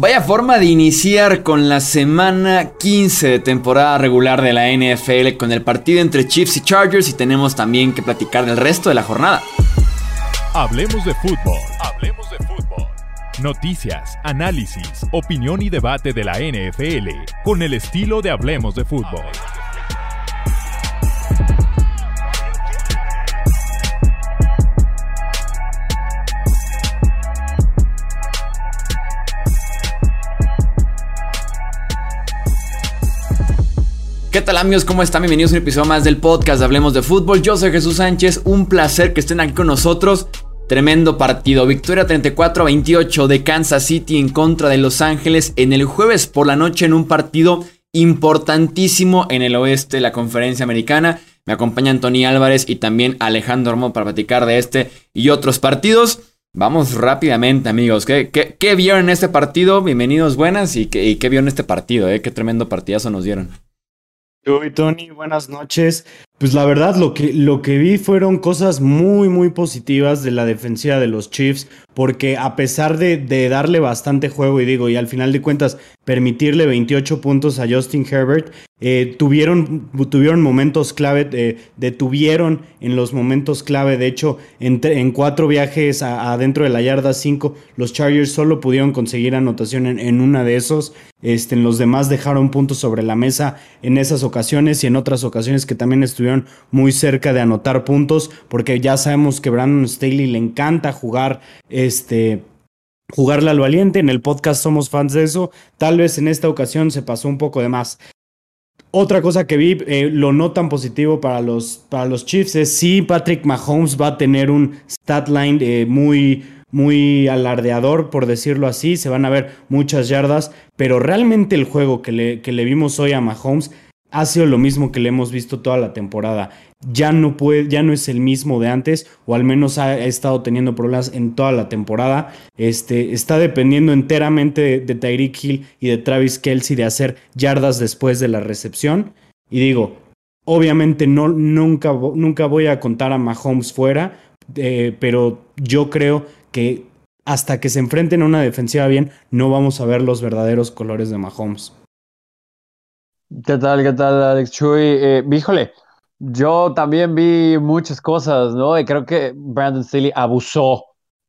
Vaya forma de iniciar con la semana 15 de temporada regular de la NFL con el partido entre Chiefs y Chargers y tenemos también que platicar del resto de la jornada. Hablemos de fútbol. Hablemos de fútbol. Noticias, análisis, opinión y debate de la NFL con el estilo de Hablemos de fútbol. ¿Qué tal amigos? ¿Cómo están? Bienvenidos a un episodio más del podcast de Hablemos de Fútbol. Yo soy Jesús Sánchez, un placer que estén aquí con nosotros. Tremendo partido, victoria 34 a 28 de Kansas City en contra de Los Ángeles en el jueves por la noche en un partido importantísimo en el oeste de la conferencia americana. Me acompaña Tony Álvarez y también Alejandro Ormo para platicar de este y otros partidos. Vamos rápidamente amigos, ¿qué, vieron en este partido? Bienvenidos, buenas y qué, y vieron en este partido, ¿eh? qué tremendo partidazo nos dieron. Hoy, Tony, buenas noches. Pues la verdad, lo que, lo que vi fueron cosas muy, muy positivas de la defensiva de los Chiefs, porque a pesar de, de, darle bastante juego, y digo, y al final de cuentas, permitirle 28 puntos a Justin Herbert, eh, tuvieron, tuvieron momentos clave, eh, detuvieron en los momentos clave. De hecho, en, en cuatro viajes adentro de la yarda 5, los Chargers solo pudieron conseguir anotación en, en, una de esos. Este, en los demás dejaron puntos sobre la mesa en esas ocasiones y en otras ocasiones que también estuvieron muy cerca de anotar puntos, porque ya sabemos que Brandon Staley le encanta jugar este jugarle al valiente. En el podcast somos fans de eso. Tal vez en esta ocasión se pasó un poco de más. Otra cosa que vi, eh, lo no tan positivo para los, para los Chiefs es si Patrick Mahomes va a tener un stat line eh, muy, muy alardeador, por decirlo así. Se van a ver muchas yardas, pero realmente el juego que le, que le vimos hoy a Mahomes ha sido lo mismo que le hemos visto toda la temporada. Ya no puede, ya no es el mismo de antes, o al menos ha, estado teniendo problemas en toda la temporada. Este, está dependiendo enteramente de, Tyreek Hill y de Travis Kelsey de hacer yardas después de la recepción. Y digo, obviamente no, nunca, nunca voy a contar a Mahomes fuera, eh, pero yo creo que hasta que se enfrenten a una defensiva bien, no vamos a ver los verdaderos colores de Mahomes. ¿Qué tal, qué tal, Alex Chuy? Eh, híjole, yo también vi muchas cosas, ¿no? Y creo que Brandon Staley abusó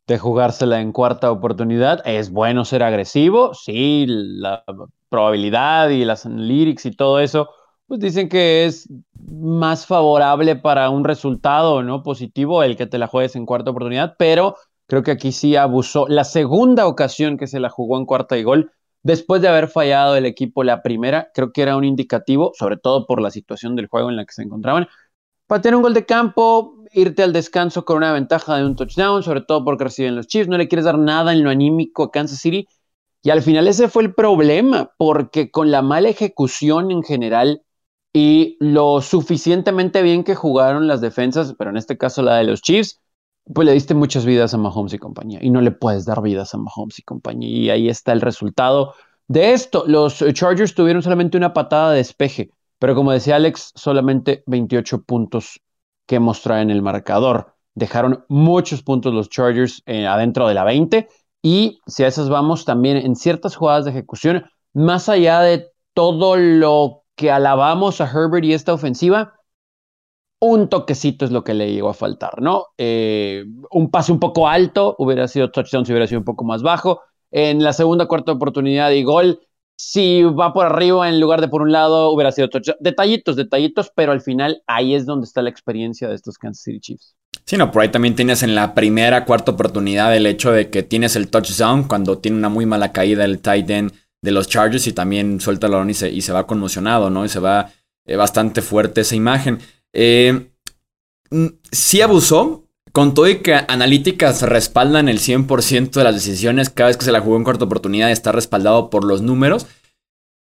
de jugársela en cuarta oportunidad. Es bueno ser agresivo, sí, la probabilidad y las lyrics y todo eso, pues dicen que es más favorable para un resultado, ¿no? Positivo el que te la juegues en cuarta oportunidad, pero creo que aquí sí abusó. La segunda ocasión que se la jugó en cuarta y gol Después de haber fallado el equipo la primera, creo que era un indicativo, sobre todo por la situación del juego en la que se encontraban, para tener un gol de campo, irte al descanso con una ventaja de un touchdown, sobre todo porque reciben los Chiefs, no le quieres dar nada en lo anímico a Kansas City. Y al final ese fue el problema, porque con la mala ejecución en general y lo suficientemente bien que jugaron las defensas, pero en este caso la de los Chiefs, pues le diste muchas vidas a Mahomes y compañía y no le puedes dar vidas a Mahomes y compañía. Y ahí está el resultado de esto. Los Chargers tuvieron solamente una patada de despeje, pero como decía Alex, solamente 28 puntos que mostrar en el marcador. Dejaron muchos puntos los Chargers eh, adentro de la 20 y si a esas vamos también en ciertas jugadas de ejecución, más allá de todo lo que alabamos a Herbert y esta ofensiva, un toquecito es lo que le llegó a faltar, ¿no? Eh, un pase un poco alto, hubiera sido touchdown si hubiera sido un poco más bajo. En la segunda, cuarta oportunidad y gol, si va por arriba en lugar de por un lado, hubiera sido touchdown. Detallitos, detallitos, pero al final ahí es donde está la experiencia de estos Kansas City Chiefs. Sí, no, por ahí también tienes en la primera, cuarta oportunidad el hecho de que tienes el touchdown cuando tiene una muy mala caída el tight end de los Chargers y también suelta el balón y se, y se va conmocionado, ¿no? Y se va eh, bastante fuerte esa imagen. Eh, mm, sí abusó, con todo y que analíticas respaldan el 100% de las decisiones cada vez que se la jugó en cuarta oportunidad, está respaldado por los números.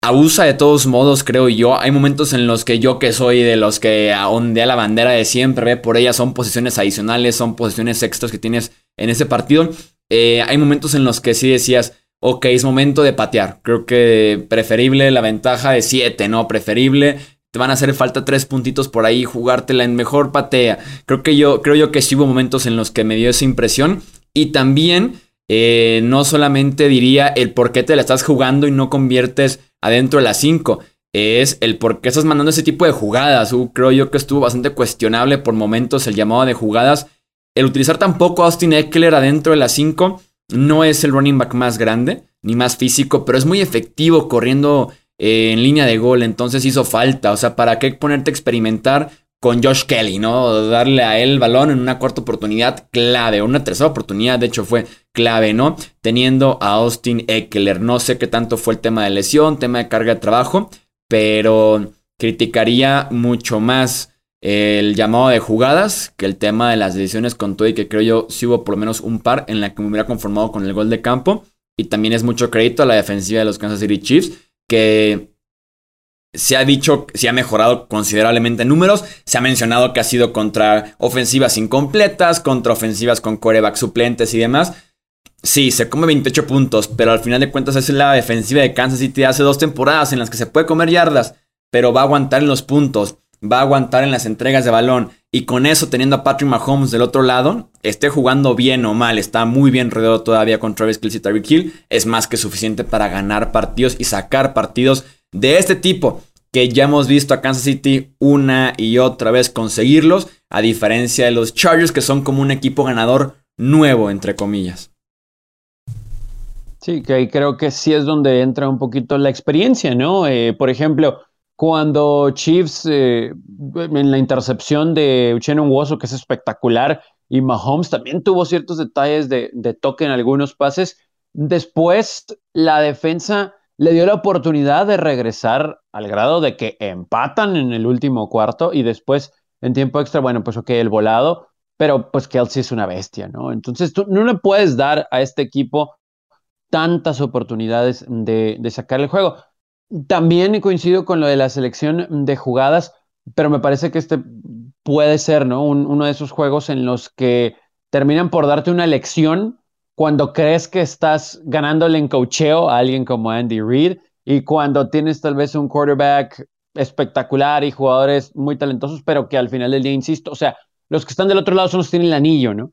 Abusa de todos modos, creo yo. Hay momentos en los que yo que soy de los que ondea la bandera de siempre, ve por ella, son posiciones adicionales, son posiciones extras que tienes en ese partido. Eh, hay momentos en los que sí decías, ok, es momento de patear. Creo que preferible la ventaja de 7, ¿no? Preferible te van a hacer falta tres puntitos por ahí, jugártela en mejor patea. Creo que yo, creo yo que sí hubo momentos en los que me dio esa impresión. Y también eh, no solamente diría el por qué te la estás jugando y no conviertes adentro de las 5, es el por qué estás mandando ese tipo de jugadas. Uh, creo yo que estuvo bastante cuestionable por momentos el llamado de jugadas. El utilizar tampoco a Austin Eckler adentro de las 5 no es el running back más grande ni más físico, pero es muy efectivo corriendo eh, en línea de gol. Entonces hizo falta. O sea, ¿para qué ponerte a experimentar con Josh Kelly, ¿no? Darle a él el balón en una cuarta oportunidad clave, una tercera oportunidad, de hecho, fue clave, ¿no? Teniendo a Austin Eckler. No sé qué tanto fue el tema de lesión, tema de carga de trabajo, pero criticaría mucho más el llamado de jugadas que el tema de las decisiones con todo y que creo yo sí hubo por lo menos un par en la que me hubiera conformado con el gol de campo. Y también es mucho crédito a la defensiva de los Kansas City Chiefs, que se ha dicho, se ha mejorado considerablemente en números. Se ha mencionado que ha sido contra ofensivas incompletas, contra ofensivas con coreback suplentes y demás. Sí, se come 28 puntos, pero al final de cuentas es la defensiva de Kansas City hace dos temporadas en las que se puede comer yardas, pero va a aguantar en los puntos, va a aguantar en las entregas de balón. Y con eso, teniendo a Patrick Mahomes del otro lado, esté jugando bien o mal, está muy bien rodeado todavía con Travis Kelce y Tyreek Hill, es más que suficiente para ganar partidos y sacar partidos de este tipo que ya hemos visto a Kansas City una y otra vez conseguirlos, a diferencia de los Chargers que son como un equipo ganador nuevo, entre comillas. Sí, que ahí creo que sí es donde entra un poquito la experiencia, ¿no? Eh, por ejemplo, cuando Chiefs eh, en la intercepción de Uchennon Woso, que es espectacular, y Mahomes también tuvo ciertos detalles de, de toque en algunos pases, después la defensa le dio la oportunidad de regresar al grado de que empatan en el último cuarto y después en tiempo extra, bueno, pues ok, el volado, pero pues Kelsey es una bestia, ¿no? Entonces tú no le puedes dar a este equipo tantas oportunidades de, sacar el juego. También coincido con lo de la selección de jugadas, pero me parece que este puede ser, ¿no? uno de esos juegos en los que terminan por darte una lección cuando crees que estás ganándole en cocheo a alguien como Andy Reid y cuando tienes tal vez un quarterback espectacular y jugadores muy talentosos, pero que al final del día, insisto, o sea, los que están del otro lado son los que tienen el anillo, ¿no?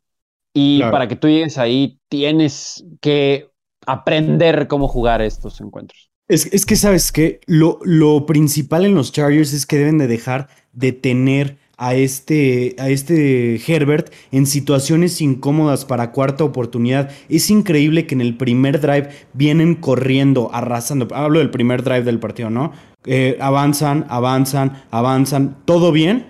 Y para que tú llegues ahí, tienes que aprender cómo jugar estos encuentros. Es, es que, ¿sabes que Lo, lo principal en los Chargers es que deben de dejar de tener a este, a este Herbert en situaciones incómodas para cuarta oportunidad. Es increíble que en el primer drive vienen corriendo, arrasando. Hablo del primer drive del partido, ¿no? Eh, avanzan, avanzan, avanzan, todo bien.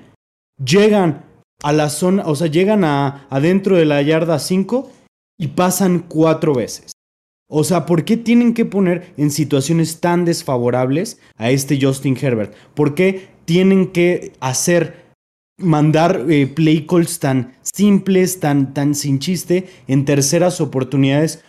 Llegan a la zona, o sea, llegan a adentro de la yarda 5 y pasan cuatro veces. O sea, ¿por qué tienen que poner en situaciones tan desfavorables a este Justin Herbert? ¿Por qué tienen que hacer mandar eh, play calls tan simples, tan, tan sin chiste, en terceras oportunidades,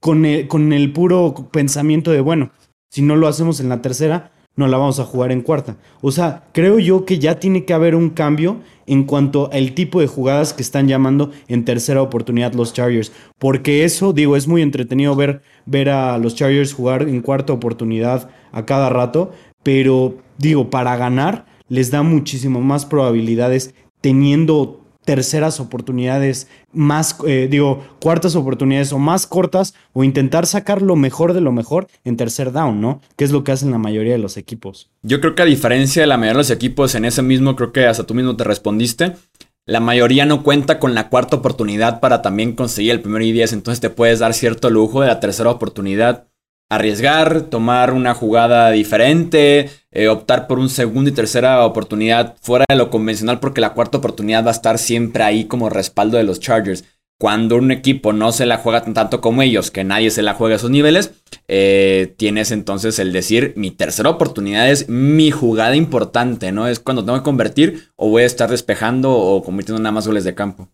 con el, con el puro pensamiento de, bueno, si no lo hacemos en la tercera, no la vamos a jugar en cuarta. O sea, creo yo que ya tiene que haber un cambio en cuanto al tipo de jugadas que están llamando en tercera oportunidad los Chargers. Porque eso, digo, es muy entretenido ver, ver a los Chargers jugar en cuarta oportunidad a cada rato. Pero digo, para ganar les da muchísimo más probabilidades teniendo terceras oportunidades más, eh, digo, cuartas oportunidades o más cortas o intentar sacar lo mejor de lo mejor en tercer down, ¿no? Que es lo que hacen la mayoría de los equipos. Yo creo que a diferencia de la mayoría de los equipos, en ese mismo creo que hasta tú mismo te respondiste, la mayoría no cuenta con la cuarta oportunidad para también conseguir el primer y 10, entonces te puedes dar cierto lujo de la tercera oportunidad arriesgar, tomar una jugada diferente, eh, optar por un segundo y tercera oportunidad fuera de lo convencional porque la cuarta oportunidad va a estar siempre ahí como respaldo de los Chargers. Cuando un equipo no se la juega tanto como ellos, que nadie se la juega a esos niveles, eh, tienes entonces el decir, mi tercera oportunidad es mi jugada importante, ¿no? Es cuando tengo que convertir o voy a estar despejando o convirtiendo nada más goles de campo.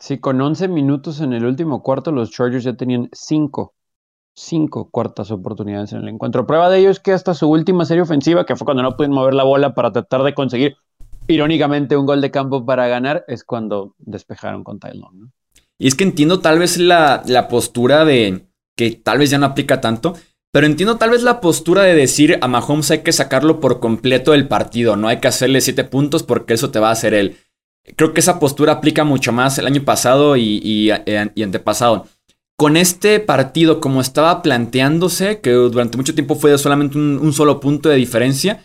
Sí, con 11 minutos en el último cuarto, los Chargers ya tenían 5 cinco cuartas oportunidades en el encuentro. Prueba de ello es que hasta su última serie ofensiva, que fue cuando no pudieron mover la bola para tratar de conseguir, irónicamente, un gol de campo para ganar, es cuando despejaron con Tylon. Y es que entiendo tal vez la, la postura de que tal vez ya no aplica tanto, pero entiendo tal vez la postura de decir a Mahomes hay que sacarlo por completo del partido, no hay que hacerle siete puntos porque eso te va a hacer él. Creo que esa postura aplica mucho más el año pasado y, y, y antepasado. Con este partido como estaba planteándose, que durante mucho tiempo fue solamente un, solo punto de diferencia,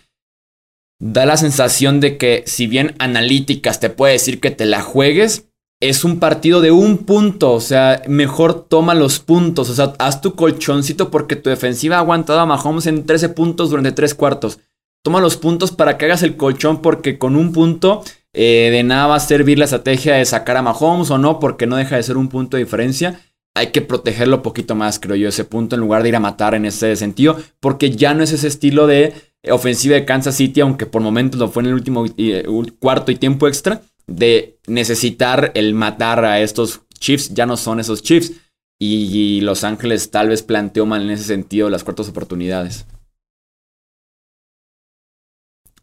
da la sensación de que si bien analíticas te puede decir que te la juegues, es un partido de un punto, o sea, mejor toma los puntos, o sea, haz tu colchoncito porque tu defensiva ha aguantado a Mahomes en 13 puntos durante 3 cuartos. Toma los puntos para que hagas el colchón porque con un punto eh, de nada va a servir la estrategia de sacar a Mahomes o no, porque no deja de ser un punto de diferencia hay que protegerlo un poquito más, creo yo, ese punto, en lugar de ir a matar en ese sentido, porque ya no es ese estilo de ofensiva de Kansas City, aunque por momentos lo fue en el último eh, cuarto y tiempo extra, de necesitar el matar a estos Chiefs, ya no son esos Chiefs. Y, Los Ángeles tal vez planteó mal en ese sentido las cuartas oportunidades.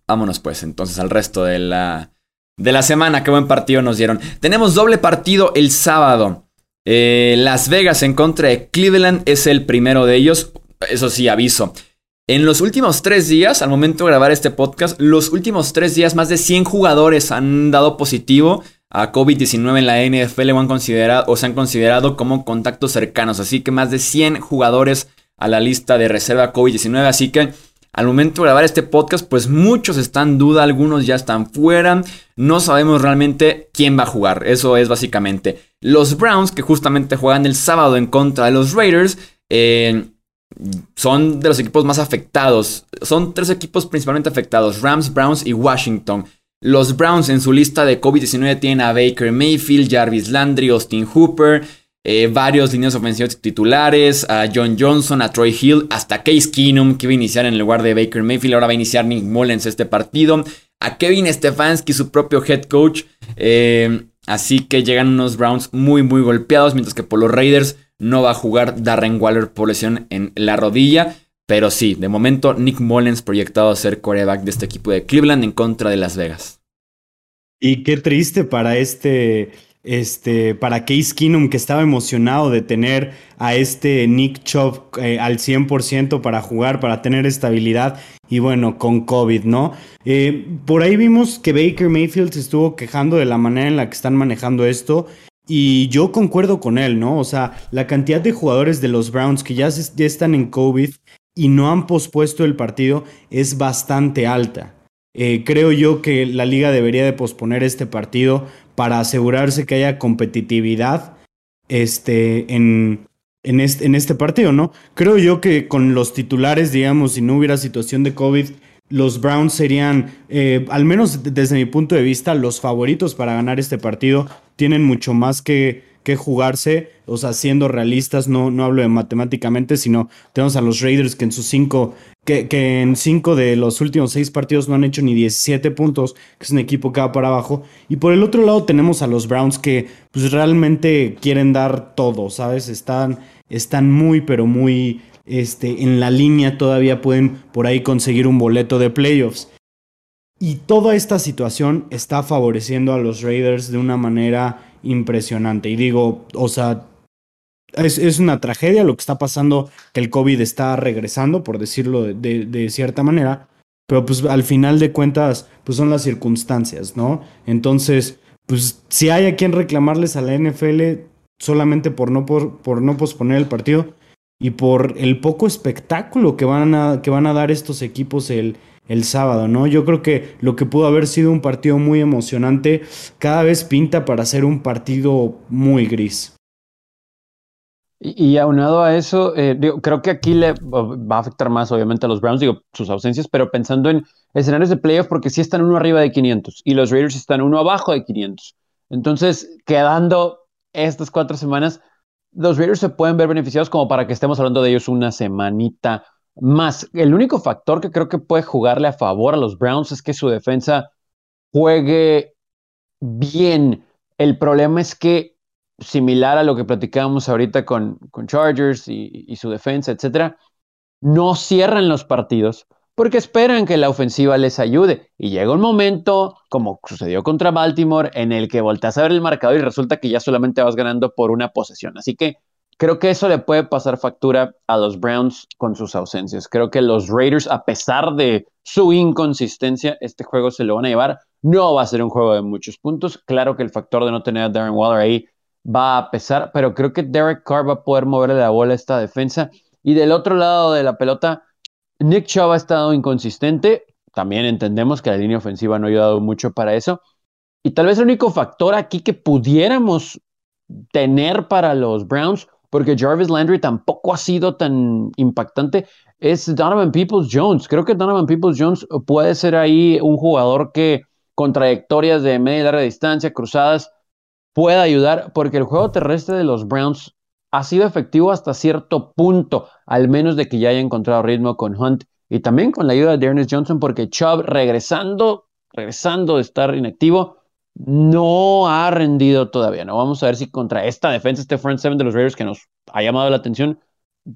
Vámonos pues entonces al resto de la, de la semana. Qué buen partido nos dieron. Tenemos doble partido el sábado. Eh, Las Vegas en contra de Cleveland es el primero de ellos. Eso sí, aviso. En los últimos tres días, al momento de grabar este podcast, los últimos tres días, más de 100 jugadores han dado positivo a COVID-19 en la NFL o, considerado, o se han considerado como contactos cercanos. Así que más de 100 jugadores a la lista de reserva COVID-19. Así que al momento de grabar este podcast, pues muchos están en duda, algunos ya están fuera. No sabemos realmente quién va a jugar. Eso es básicamente. Los Browns, que justamente juegan el sábado en contra de los Raiders, eh, son de los equipos más afectados. Son tres equipos principalmente afectados: Rams, Browns y Washington. Los Browns en su lista de COVID-19 tienen a Baker Mayfield, Jarvis Landry, Austin Hooper. Eh, varios líneas ofensivas titulares, a John Johnson, a Troy Hill, hasta Case Keenum, que iba a iniciar en lugar de Baker Mayfield, ahora va a iniciar Nick Mullens este partido, a Kevin Stefanski, su propio head coach, eh, así que llegan unos Browns muy, muy golpeados, mientras que por los Raiders no va a jugar Darren Waller por lesión en la rodilla, pero sí, de momento Nick Mullens proyectado a ser coreback de este equipo de Cleveland en contra de Las Vegas. Y qué triste para este este, para Case Keenum, que estaba emocionado de tener a este Nick Chubb eh, al 100% para jugar, para tener estabilidad. Y bueno, con COVID, ¿no? Eh, por ahí vimos que Baker Mayfield se estuvo quejando de la manera en la que están manejando esto. Y yo concuerdo con él, ¿no? O sea, la cantidad de jugadores de los Browns que ya, ya están en COVID y no han pospuesto el partido es bastante alta. Eh, creo yo que la liga debería de posponer este partido para asegurarse que haya competitividad este, en, en, este, partido, ¿no? Creo yo que con los titulares, digamos, si no hubiera situación de COVID, los Browns serían, eh, al menos desde mi punto de vista, los favoritos para ganar este partido. Tienen mucho más que, que jugarse, o sea, siendo realistas, no, no hablo de matemáticamente, sino tenemos a los Raiders que en sus cinco, que, en cinco de los últimos seis partidos no han hecho ni 17 puntos, que es un equipo que va para abajo. Y por el otro lado tenemos a los Browns que pues realmente quieren dar todo, ¿sabes? Están, están muy, pero muy este, en la línea, todavía pueden por ahí conseguir un boleto de playoffs. Y toda esta situación está favoreciendo a los Raiders de una manera impresionante. Y digo, o sea, es, una tragedia lo que está pasando, que el COVID está regresando, por decirlo de, de, cierta manera, pero pues al final de cuentas, pues son las circunstancias, ¿no? Entonces, pues si hay a quien reclamarles a la NFL solamente por no, por, por no posponer el partido y por el poco espectáculo que van a, que van a dar estos equipos el, el sábado, ¿no? Yo creo que lo que pudo haber sido un partido muy emocionante, cada vez pinta para ser un partido muy gris. Y, aunado a eso, eh, creo que aquí le va a afectar más, obviamente, a los Browns, digo, sus ausencias, pero pensando en escenarios de playoff, porque sí están uno arriba de 500 y los Raiders están uno abajo de 500. Entonces, quedando estas cuatro semanas, los Raiders se pueden ver beneficiados como para que estemos hablando de ellos una semanita más, el único factor que creo que puede jugarle a favor a los Browns es que su defensa juegue bien. El problema es que, similar a lo que platicábamos ahorita con, con Chargers y, su defensa, etcétera, no cierran los partidos porque esperan que la ofensiva les ayude. Y llega un momento, como sucedió contra Baltimore, en el que volteas a ver el marcador y resulta que ya solamente vas ganando por una posesión. Así que Creo que eso le puede pasar factura a los Browns con sus ausencias. Creo que los Raiders, a pesar de su inconsistencia, este juego se lo van a llevar. No va a ser un juego de muchos puntos. Claro que el factor de no tener a Darren Waller ahí va a pesar, pero creo que Derek Carr va a poder moverle la bola a esta defensa. Y del otro lado de la pelota, Nick Chubb ha estado inconsistente. También entendemos que la línea ofensiva no ha ayudado mucho para eso. Y tal vez el único factor aquí que pudiéramos tener para los Browns, porque Jarvis Landry tampoco ha sido tan impactante, es Donovan Peoples Jones. Creo que Donovan Peoples Jones puede ser ahí un jugador que con trayectorias de media y larga distancia, cruzadas, pueda ayudar, porque el juego terrestre de los Browns ha sido efectivo hasta cierto punto, al menos de que ya haya encontrado ritmo con Hunt y también con la ayuda de Ernest Johnson, porque Chubb regresando, regresando de estar inactivo, no ha rendido todavía. No vamos a ver si contra esta defensa, este front seven de los Raiders que nos ha llamado la atención,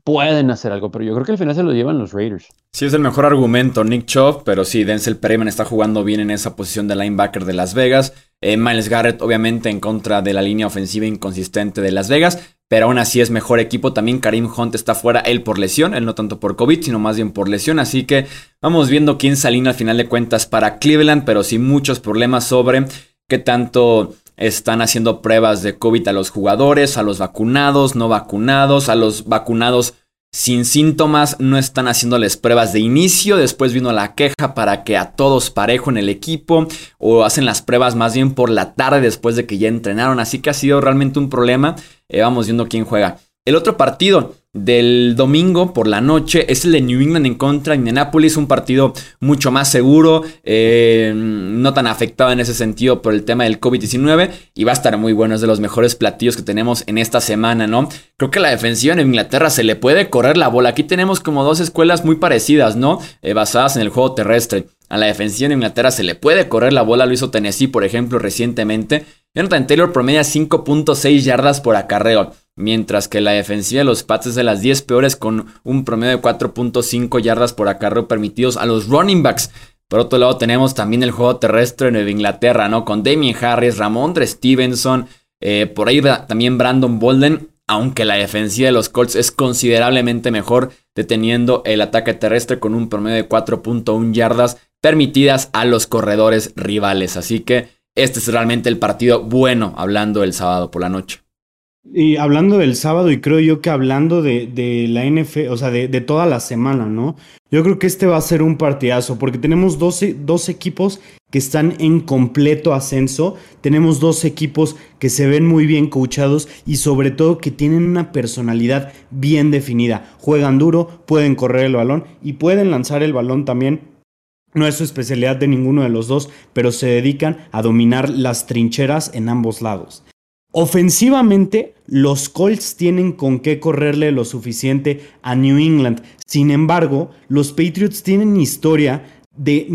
pueden hacer algo, pero yo creo que al final se lo llevan los Raiders. Sí, es el mejor argumento, Nick Chubb, pero sí, Denzel Perryman está jugando bien en esa posición de linebacker de Las Vegas. Eh, Miles Garrett, obviamente, en contra de la línea ofensiva inconsistente de Las Vegas, pero aún así es mejor equipo. También Karim Hunt está fuera, él por lesión, él no tanto por COVID, sino más bien por lesión. Así que vamos viendo quién salina al final de cuentas para Cleveland, pero sí muchos problemas sobre qué tanto están haciendo pruebas de COVID a los jugadores, a los vacunados, no vacunados, a los vacunados sin síntomas, no están haciéndoles pruebas de inicio, después vino la queja para que a todos parejo en el equipo, o hacen las pruebas más bien por la tarde después de que ya entrenaron, así que ha sido realmente un problema, eh, vamos viendo quién juega. El otro partido del domingo por la noche es el de New England en contra de Indianapolis, un partido mucho más seguro, eh, no tan afectado en ese sentido por el tema del COVID-19 y va a estar muy bueno, es de los mejores platillos que tenemos en esta semana, ¿no? Creo que la defensiva en Inglaterra se le puede correr la bola, aquí tenemos como dos escuelas muy parecidas, ¿no? Eh, basadas en el juego terrestre. A la defensiva en Inglaterra se le puede correr la bola, lo hizo Tennessee, por ejemplo, recientemente. Jonathan Taylor promedia 5.6 yardas por acarreo mientras que la defensiva de los Pats es de las 10 peores con un promedio de 4.5 yardas por acarreo permitidos a los running backs. Por otro lado tenemos también el juego terrestre de Nueva Inglaterra, ¿no? Con Damien Harris, Ramondre Stevenson, eh, por ahí también Brandon Bolden, aunque la defensiva de los Colts es considerablemente mejor, deteniendo el ataque terrestre con un promedio de 4.1 yardas permitidas a los corredores rivales. Así que este es realmente el partido bueno, hablando el sábado por la noche. Y hablando del sábado, y creo yo que hablando de, la NFL, o sea, de, toda la semana, ¿no? Yo creo que este va a ser un partidazo, porque tenemos dos, dos equipos que están en completo ascenso, tenemos dos equipos que se ven muy bien coachados y sobre todo que tienen una personalidad bien definida. Juegan duro, pueden correr el balón y pueden lanzar el balón también no es su especialidad de ninguno de los dos, pero se dedican a dominar las trincheras en ambos lados. Ofensivamente, los Colts tienen con qué correrle lo suficiente a New England. Sin embargo, los Patriots tienen historia de,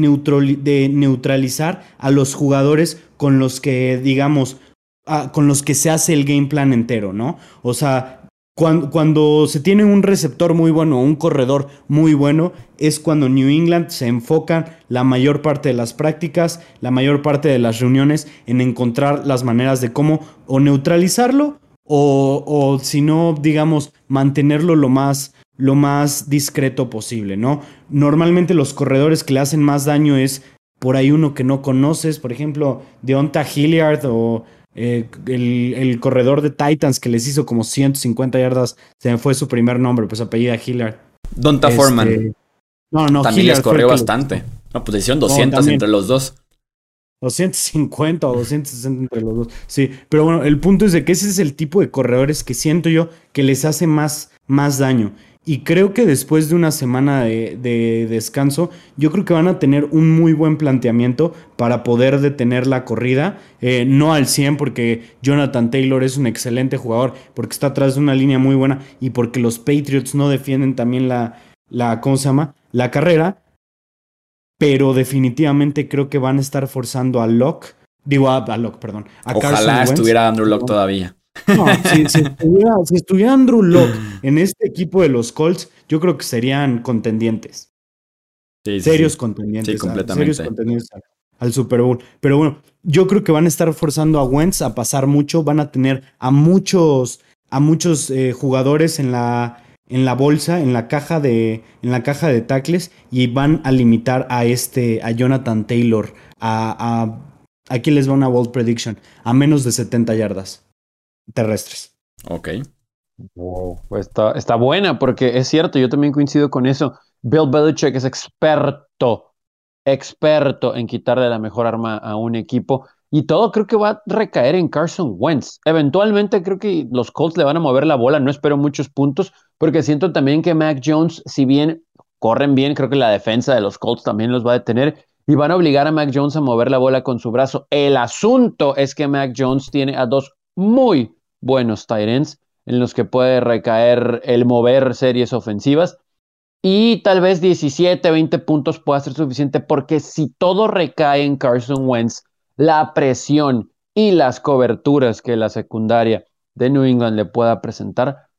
neutralizar a los jugadores con los que, digamos, ah, con los que se hace el game plan entero, ¿no? O sea, cuando, se tiene un receptor muy bueno, un corredor muy bueno, es cuando New England se enfoca la mayor parte de las prácticas, la mayor parte de las reuniones en encontrar las maneras de cómo o neutralizarlo o, o si no, digamos, mantenerlo lo más, lo más discreto posible, ¿no? Normalmente los corredores que le hacen más daño es por ahí uno que no conoces, por ejemplo, Deonta Hilliard o eh, el, corredor de Titans que les hizo como 150 yardas, se me fue su primer nombre, pues apellida Hilliard. Donta este, Foreman. No, no, También les corrió bastante. No, pues hicieron 200 entre los dos. 250 o 260 entre los dos. Sí, pero bueno, el punto es de que ese es el tipo de corredores que siento yo que les hace más, más daño. Y creo que después de una semana de, descanso, yo creo que van a tener un muy buen planteamiento para poder detener la corrida. Eh, no al 100 porque Jonathan Taylor es un excelente jugador, porque está atrás de una línea muy buena y porque los Patriots no defienden también la, la ¿cómo se llama? La carrera. Pero definitivamente creo que van a estar forzando a Locke. Digo, a, Locke, perdón. Ojalá estuviera Andrew Locke todavía. No, si, estuviera, Andrew Locke en este equipo de los Colts, yo creo que serían contendientes. serios contendientes. Serios contendientes al, Super Bowl. Pero bueno, yo creo que van a estar forzando a Wentz a pasar mucho. Van a tener a muchos, a muchos eh, jugadores en la, en la bolsa, en la caja de, en la caja de tackles y van a limitar a este, a Jonathan Taylor, a, a aquí les va una bold prediction, a menos de 70 yardas. Terrestres. Ok. Wow, pues está, está buena porque es cierto, yo también coincido con eso. Bill Belichick es experto, experto en quitarle la mejor arma a un equipo. Y todo creo que va a recaer en Carson Wentz. Eventualmente creo que los Colts le van a mover la bola. No espero muchos puntos, porque siento también que Mac Jones, si bien corren bien, creo que la defensa de los Colts también los va a detener y van a obligar a Mac Jones a mover la bola con su brazo. El asunto es que Mac Jones tiene a dos muy buenos ends en los que puede recaer el mover series ofensivas. Y tal vez 17, 20 puntos pueda ser suficiente porque si todo recae en Carson Wentz, la presión y las coberturas que la secundaria de New England le pueda presentar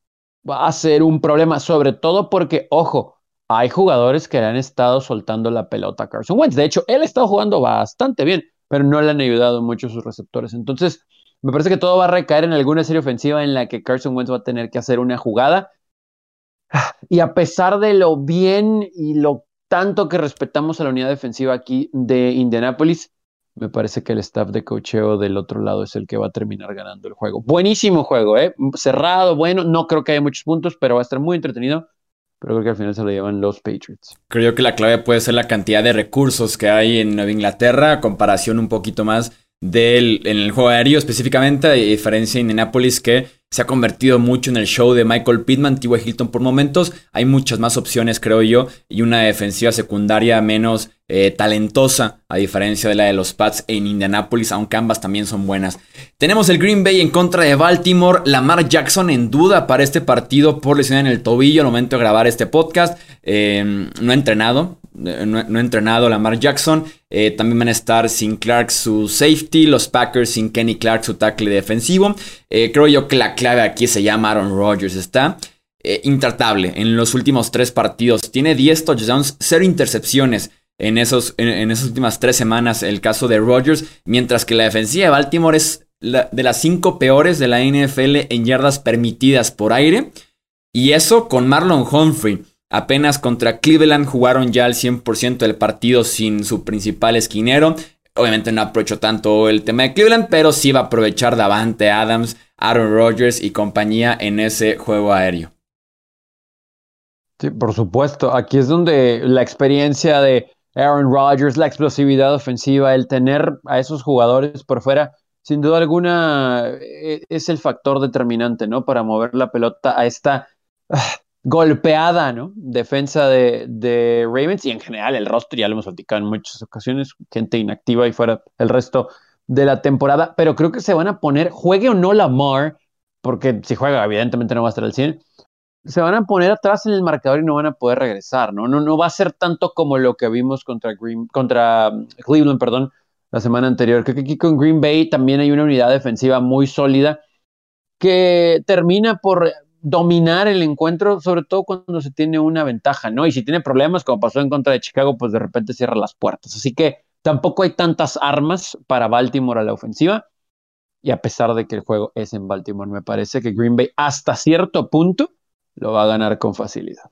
va a ser un problema, sobre todo porque, ojo, hay jugadores que le han estado soltando la pelota a Carson Wentz. De hecho, él ha estado jugando bastante bien, pero no le han ayudado mucho sus receptores. Entonces, me parece que todo va a recaer en alguna serie ofensiva en la que Carson Wentz va a tener que hacer una jugada. Y a pesar de lo bien y lo tanto que respetamos a la unidad defensiva aquí de Indianapolis, me parece que el staff de cocheo del otro lado es el que va a terminar ganando el juego. Buenísimo juego, ¿eh? Cerrado, bueno, no creo que haya muchos puntos, pero va a estar muy entretenido. Pero creo que al final se lo llevan los Patriots. Creo que la clave puede ser la cantidad de recursos que hay en Nueva Inglaterra, comparación un poquito más del, en el juego aéreo específicamente, a diferencia de Indianapolis que se ha convertido mucho en el show de Michael Pittman, T.Y. Hilton por momentos. Hay muchas más opciones, creo yo, y una defensiva secundaria menos eh, talentosa, a diferencia de la de los Pats en Indianapolis, aunque ambas también son buenas. Tenemos el Green Bay en contra de Baltimore. Lamar Jackson en duda para este partido por lesión en el tobillo al momento de grabar este podcast. Eh, no ha entrenado, no, ha entrenado Lamar Jackson. Eh, también van a estar sin Clark su safety, los Packers sin Kenny Clark su tackle defensivo. Eh, creo yo que la clave aquí se llama Aaron Rodgers. Está eh, intratable en los últimos tres partidos. Tiene 10 touchdowns, 0 intercepciones. En, esos, en, esas últimas tres semanas, el caso de Rodgers, mientras que la defensiva de Baltimore es de las cinco peores de la NFL en yardas permitidas por aire. Y eso con Marlon Humphrey, Apenas contra Cleveland jugaron ya al 100% del partido sin su principal esquinero. Obviamente no aprovecho tanto el tema de Cleveland, pero sí va a aprovechar Davante Adams, Aaron Rodgers y compañía en ese juego aéreo. Sí, por supuesto. Aquí es donde la experiencia de Aaron Rodgers, la explosividad ofensiva, el tener a esos jugadores por fuera, sin duda alguna e, es el factor determinante, ¿no? Para mover la pelota a esta ah, golpeada, ¿no? Defensa de, Ravens y en general el rostro, ya lo hemos platicado en muchas ocasiones, gente inactiva y fuera el resto de la temporada, pero creo que se van a poner, juegue o no Lamar, porque si juega evidentemente no va a estar al 100, se van a poner atrás en el marcador y no van a poder regresar, ¿no? No, no va a ser tanto como lo que vimos contra, Green, contra um, Cleveland, perdón, la semana anterior. Creo que aquí con Green Bay también hay una unidad defensiva muy sólida que termina por dominar el encuentro, sobre todo cuando se tiene una ventaja, ¿no? Y si tiene problemas, como pasó en contra de Chicago, pues de repente cierra las puertas. Así que tampoco hay tantas armas para Baltimore a la ofensiva. Y a pesar de que el juego es en Baltimore, me parece que Green Bay hasta cierto punto lo va a ganar con facilidad.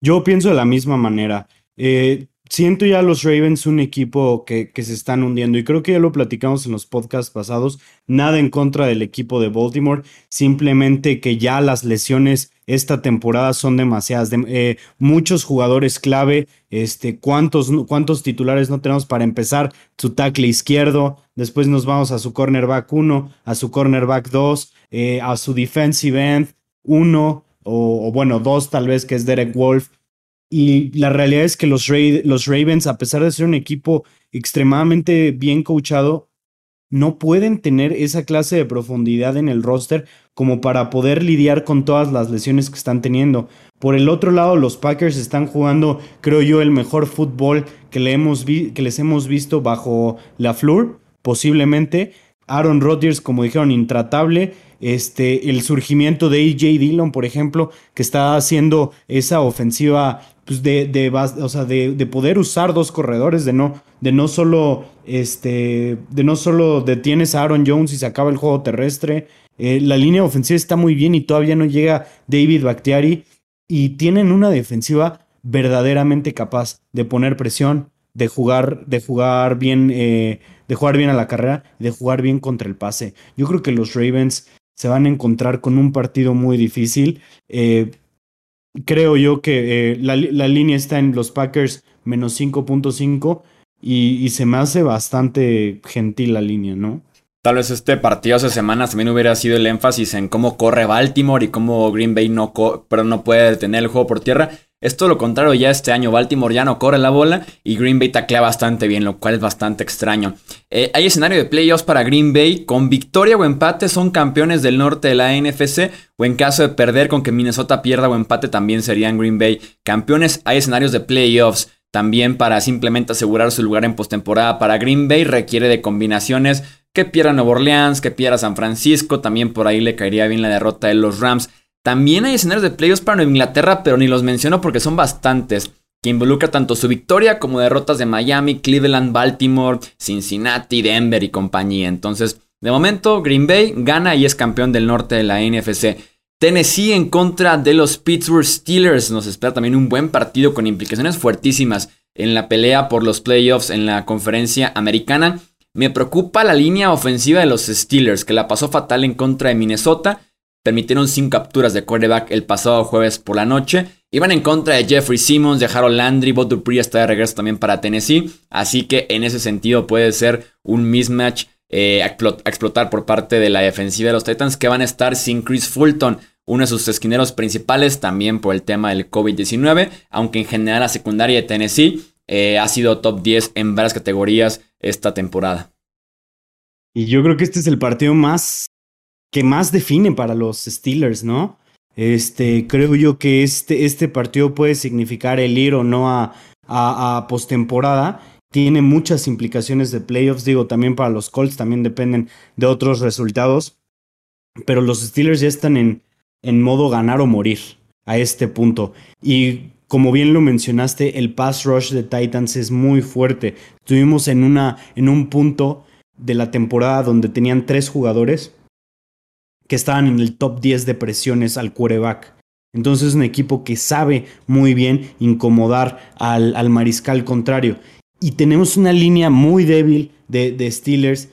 Yo pienso de la misma manera. Eh, siento ya los Ravens un equipo que, que, se están hundiendo y creo que ya lo platicamos en los podcasts pasados, nada en contra del equipo de Baltimore, simplemente que ya las lesiones esta temporada son demasiadas, eh, muchos jugadores clave, este, ¿cuántos, ¿cuántos titulares no tenemos para empezar? Su tackle izquierdo, después nos vamos a su cornerback 1, a su cornerback 2, eh, a su defensive end 1, o, o bueno, 2 tal vez que es Derek Wolf, y la realidad es que los, Ravens, a pesar de ser un equipo extremadamente bien coachado, no pueden tener esa clase de profundidad en el roster como para poder lidiar con todas las lesiones que están teniendo. Por el otro lado, los Packers están jugando, creo yo, el mejor fútbol que, le hemos que les hemos visto bajo la Flur, posiblemente. Aaron Rodgers, como dijeron, intratable. Este, el surgimiento de AJ Dillon, por ejemplo, que está haciendo esa ofensiva pues de, de, o sea, de, de, poder usar dos corredores, de no, de no solo, este, de no solo detienes a Aaron Jones y se acaba el juego terrestre. Eh, la línea ofensiva está muy bien y todavía no llega David Bakhtiari y tienen una defensiva verdaderamente capaz de poner presión, de jugar, de jugar bien, eh, de jugar bien a la carrera, de jugar bien contra el pase. Yo creo que los Ravens se van a encontrar con un partido muy difícil. Eh, creo yo que eh, la, línea está en los Packers menos 5.5 y, y se me hace bastante gentil la línea, ¿no? Tal vez este partido hace semanas también hubiera sido el énfasis en cómo corre Baltimore y cómo Green Bay no, pero no puede detener el juego por tierra. Es todo lo contrario, ya este año Baltimore ya no corre la bola y Green Bay taclea bastante bien, lo cual es bastante extraño. Eh, hay escenario de playoffs para Green Bay, con victoria o empate son campeones del norte de la NFC, o en caso de perder con que Minnesota pierda o empate también serían Green Bay campeones. Hay escenarios de playoffs también para simplemente asegurar su lugar en postemporada para Green Bay, requiere de combinaciones que pierda Nueva Orleans, que pierda San Francisco, también por ahí le caería bien la derrota de los Rams. También hay escenarios de playoffs para Nueva Inglaterra, pero ni los menciono porque son bastantes, que involucra tanto su victoria como derrotas de Miami, Cleveland, Baltimore, Cincinnati, Denver y compañía. Entonces, de momento, Green Bay gana y es campeón del norte de la NFC. Tennessee en contra de los Pittsburgh Steelers. Nos espera también un buen partido con implicaciones fuertísimas en la pelea por los playoffs en la conferencia americana. Me preocupa la línea ofensiva de los Steelers, que la pasó fatal en contra de Minnesota. Permitieron sin capturas de quarterback el pasado jueves por la noche. Iban en contra de Jeffrey Simmons, de Harold Landry, Bob Dupree está de regreso también para Tennessee. Así que en ese sentido puede ser un mismatch eh, a explotar por parte de la defensiva de los Titans, que van a estar sin Chris Fulton uno de sus esquineros principales también por el tema del COVID-19, aunque en general la secundaria de Tennessee eh, ha sido top 10 en varias categorías esta temporada. Y yo creo que este es el partido más que más define para los Steelers, ¿no? Este, creo yo que este, este partido puede significar el ir o no a, a, postemporada. Tiene muchas implicaciones de playoffs, digo, también para los Colts, también dependen de otros resultados. Pero los Steelers ya están en, en modo ganar o morir a este punto. Y como bien lo mencionaste, el pass rush de Titans es muy fuerte. Estuvimos en, una, en un punto de la temporada donde tenían tres jugadores que estaban en el top 10 de presiones al quarterback. Entonces es un equipo que sabe muy bien incomodar al, al mariscal contrario. Y tenemos una línea muy débil de, de Steelers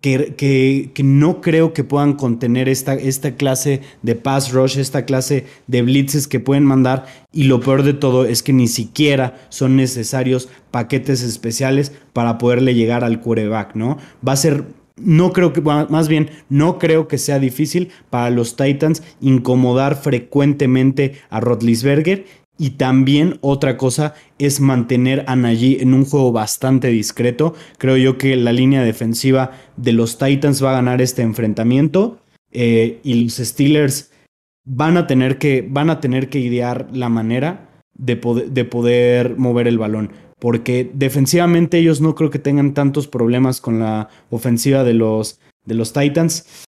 que, no creo que puedan contener esta, esta clase de pass rush, esta clase de blitzes que pueden mandar. Y lo peor de todo es que ni siquiera son necesarios paquetes especiales para poderle llegar al quarterback, ¿no? Va a ser no creo que, más bien, no creo que sea difícil para los Titans incomodar frecuentemente a Rotlisberger y también otra cosa es mantener a Najee en un juego bastante discreto. Creo yo que la línea defensiva de los Titans va a ganar este enfrentamiento. Eh, y los Steelers van a tener que, van a tener que idear la manera de de poder mover el balón. Porque defensivamente ellos no creo que tengan tantos problemas con la ofensiva de los, de los Titans.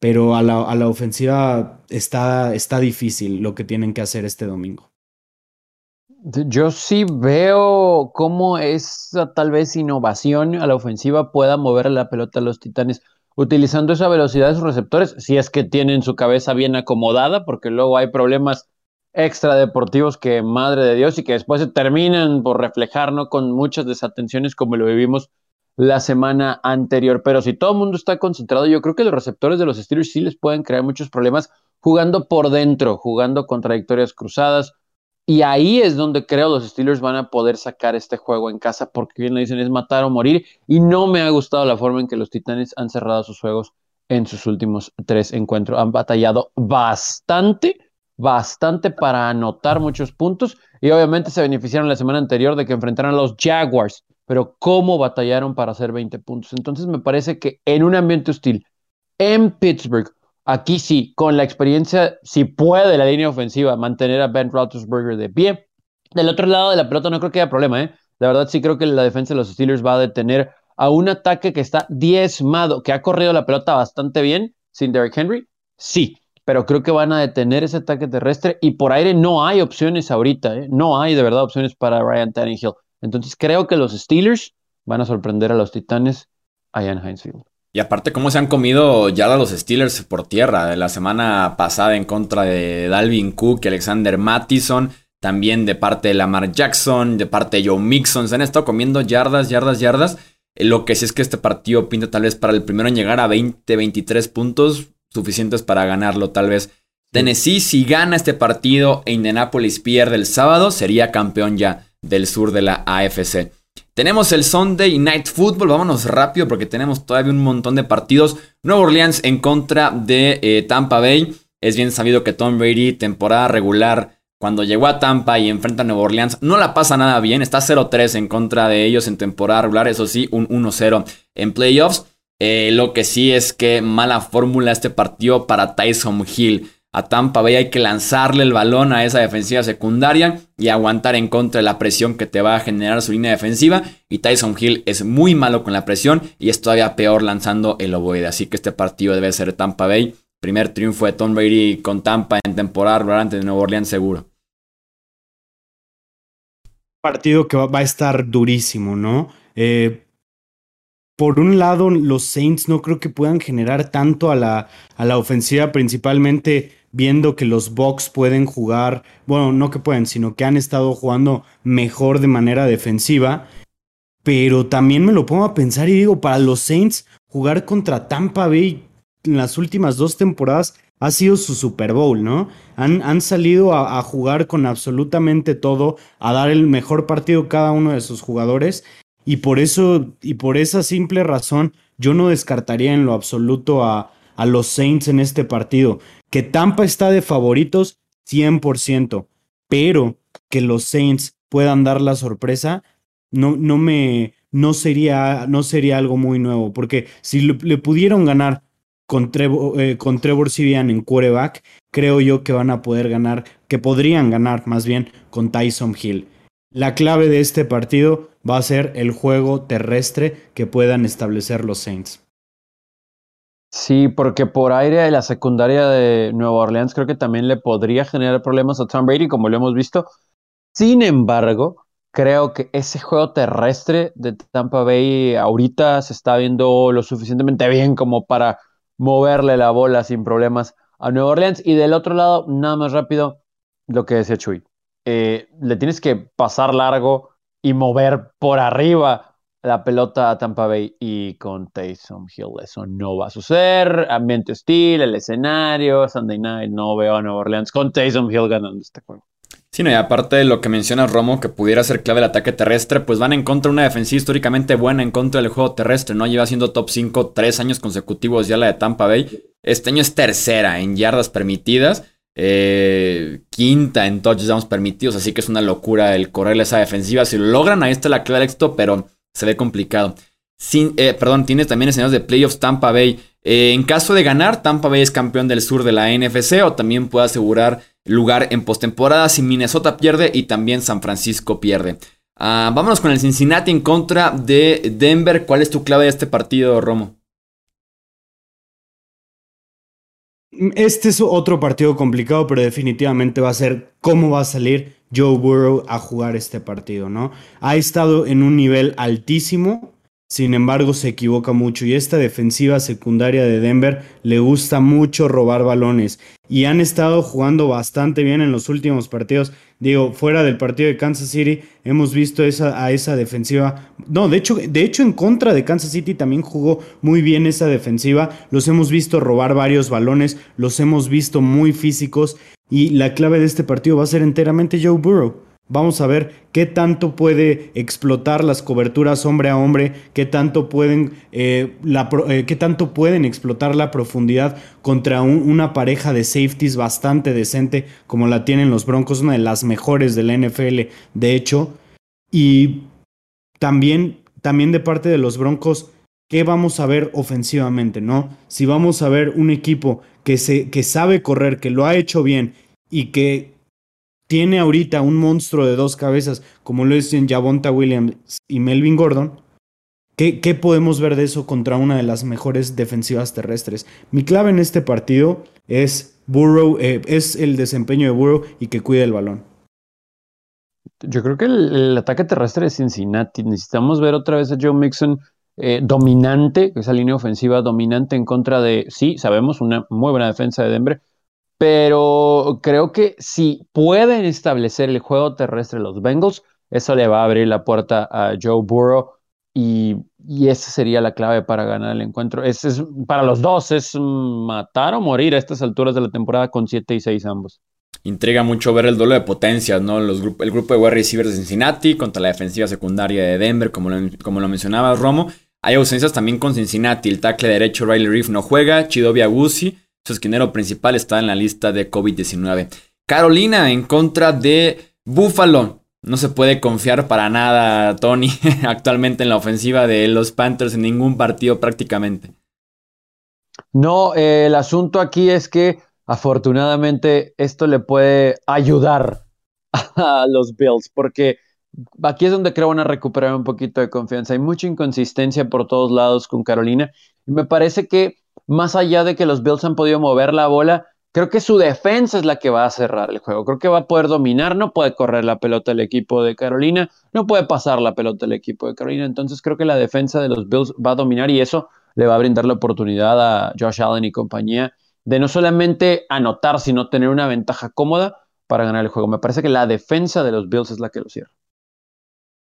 Pero a la, a la ofensiva está, está difícil lo que tienen que hacer este domingo. Yo sí veo cómo esa tal vez innovación a la ofensiva pueda mover la pelota a los Titanes utilizando esa velocidad de sus receptores, si es que tienen su cabeza bien acomodada, porque luego hay problemas extra deportivos que madre de Dios y que después se terminan por reflejar ¿no? con muchas desatenciones como lo vivimos la semana anterior. Pero si todo el mundo está concentrado, yo creo que los receptores de los Steelers sí les pueden crear muchos problemas jugando por dentro, jugando contradictorias cruzadas, y ahí es donde creo los Steelers van a poder sacar este juego en casa, porque bien le dicen es matar o morir. Y no me ha gustado la forma en que los Titanes han cerrado sus juegos en sus últimos tres encuentros. Han batallado bastante, bastante para anotar muchos puntos. Y obviamente se beneficiaron la semana anterior de que enfrentaran a los Jaguars. Pero cómo batallaron para hacer 20 puntos. Entonces me parece que en un ambiente hostil, en Pittsburgh, Aquí sí, con la experiencia, si puede la línea ofensiva mantener a Ben Roethlisberger de pie. Del otro lado de la pelota no creo que haya problema, ¿eh? La verdad sí creo que la defensa de los Steelers va a detener a un ataque que está diezmado, que ha corrido la pelota bastante bien sin Derrick Henry. Sí, pero creo que van a detener ese ataque terrestre y por aire no hay opciones ahorita, ¿eh? No hay de verdad opciones para Ryan Tannehill. Entonces creo que los Steelers van a sorprender a los Titanes allá en Heinz Field. Y aparte, cómo se han comido ya a los Steelers por tierra. De la semana pasada en contra de Dalvin Cook y Alexander Mattison. también de parte de Lamar Jackson, de parte de Joe Mixon. Se han estado comiendo yardas, yardas, yardas. Eh, lo que sí es que este partido pinta tal vez para el primero en llegar a 20, 23 puntos suficientes para ganarlo tal vez. Tennessee si gana este partido e Indianapolis pierde el sábado sería campeón ya del sur de la AFC. Tenemos el Sunday Night Football, vámonos rápido porque tenemos todavía un montón de partidos. Nueva Orleans en contra de eh, Tampa Bay. Es bien sabido que Tom Brady, temporada regular, cuando llegó a Tampa y enfrenta a Nueva Orleans, no la pasa nada bien. Está 0-3 en contra de ellos en temporada regular, eso sí, un 1-0 en playoffs. Eh, lo que sí es que mala fórmula este partido para Tyson Hill. A Tampa Bay hay que lanzarle el balón a esa defensiva secundaria y aguantar en contra de la presión que te va a generar su línea defensiva. Y Tyson Hill es muy malo con la presión y es todavía peor lanzando el ovoide. Así que este partido debe ser Tampa Bay Primer triunfo de Tom Brady con Tampa en temporada regular de Nueva Orleans seguro. Partido que va a estar durísimo, ¿no? Eh, por un lado, los Saints no creo que puedan generar tanto a la, a la ofensiva, principalmente viendo que los Bucks pueden jugar, bueno, no que pueden, sino que han estado jugando mejor de manera defensiva. Pero también me lo pongo a pensar y digo, para los Saints, jugar contra Tampa Bay en las últimas dos temporadas ha sido su Super Bowl, ¿no? Han, han salido a, jugar con absolutamente todo, a dar el mejor partido cada uno de sus jugadores. Y por eso, y por esa simple razón, yo no descartaría en lo absoluto a, a los Saints en este partido. Que Tampa está de favoritos 100%, pero que los Saints puedan dar la sorpresa, no, no me, no sería, no sería algo muy nuevo, porque si le pudieron ganar con Trevor, eh, con Trevor Sivian en quarterback, creo yo que van a poder ganar, que podrían ganar más bien con Tyson Hill. La clave de este partido va a ser el juego terrestre que puedan establecer los Saints. Sí, porque por aire de la secundaria de Nueva Orleans creo que también le podría generar problemas a Tom Brady, como lo hemos visto. Sin embargo, creo que ese juego terrestre de Tampa Bay ahorita se está viendo lo suficientemente bien como para moverle la bola sin problemas a Nueva Orleans. Y del otro lado, nada más rápido, lo que decía Chuy. Eh, le tienes que pasar largo y mover por arriba la pelota a Tampa Bay y con Taysom Hill eso no va a suceder. Ambiente hostil, el escenario, Sunday Night, no veo a Nueva Orleans con Taysom Hill ganando este juego. Sí, no, y aparte de lo que menciona Romo, que pudiera ser clave el ataque terrestre, pues van en contra de una defensiva históricamente buena en contra del juego terrestre, ¿no? Lleva siendo top 5 tres años consecutivos ya la de Tampa Bay. Este año es tercera en yardas permitidas, eh, quinta en touchdowns permitidos, así que es una locura el correr esa defensiva. Si lo logran, ahí está la clave del éxito, pero se ve complicado. Sin, eh, perdón, tienes también escenarios de playoffs Tampa Bay. Eh, en caso de ganar, Tampa Bay es campeón del sur de la NFC o también puede asegurar lugar en postemporada si Minnesota pierde y también San Francisco pierde. Ah, vámonos con el Cincinnati en contra de Denver. ¿Cuál es tu clave de este partido, Romo? Este es otro partido complicado, pero definitivamente va a ser cómo va a salir Joe Burrow a jugar este partido, ¿no? Ha estado en un nivel altísimo sin embargo, se equivoca mucho y esta defensiva secundaria de Denver le gusta mucho robar balones y han estado jugando bastante bien en los últimos partidos. Digo, fuera del partido de Kansas City hemos visto esa, a esa defensiva. No, de hecho, de hecho en contra de Kansas City también jugó muy bien esa defensiva. Los hemos visto robar varios balones, los hemos visto muy físicos y la clave de este partido va a ser enteramente Joe Burrow. Vamos a ver qué tanto puede explotar las coberturas hombre a hombre, qué tanto pueden, eh, eh, qué tanto pueden explotar la profundidad contra una pareja de safeties bastante decente como la tienen los Broncos, una de las mejores de la NFL, de hecho. Y también, también de parte de los Broncos, ¿qué vamos a ver ofensivamente? ¿no? Si vamos a ver un equipo que, se, que sabe correr, que lo ha hecho bien y que tiene ahorita un monstruo de dos cabezas, como lo dicen Javonta Williams y Melvin Gordon, ¿qué, ¿qué, podemos ver de eso contra una de las mejores defensivas terrestres? Mi clave en este partido es Burrow, eh, es el desempeño de Burrow y que cuide el balón. Yo creo que el, ataque terrestre de Cincinnati, necesitamos ver otra vez a Joe Mixon eh, dominante, esa línea ofensiva dominante en contra de, sí, sabemos, una muy buena defensa de Denver, pero creo que si pueden establecer el juego terrestre los Bengals, eso le va a abrir la puerta a Joe Burrow y, esa sería la clave para ganar el encuentro. Es, es, para los dos es matar o morir a estas alturas de la temporada con 7 y 6 ambos. Intriga mucho ver el duelo de potencias, ¿no? Los, el grupo de wide receivers de Cincinnati contra la defensiva secundaria de Denver, como lo, como lo mencionaba Romo. Hay ausencias también con Cincinnati. El tackle derecho Riley Reef no juega. Chidobe Agusi, su esquinero principal, está en la lista de COVID-19. Carolina en contra de Buffalo. No se puede confiar para nada, Tony, actualmente en la ofensiva de los Panthers en ningún partido prácticamente. No, el asunto aquí es que afortunadamente esto le puede ayudar a los Bills, porque aquí es donde creo van a recuperar un poquito de confianza. Hay mucha inconsistencia por todos lados con Carolina y me parece que más allá de que los Bills han podido mover la bola, creo que su defensa es la que va a cerrar el juego. Creo que va a poder dominar, no puede correr la pelota el equipo de Carolina, no puede pasar la pelota el equipo de Carolina. Entonces creo que la defensa de los Bills va a dominar y eso le va a brindar la oportunidad a Josh Allen y compañía de no solamente anotar, sino tener una ventaja cómoda para ganar el juego. Me parece que la defensa de los Bills es la que lo cierra.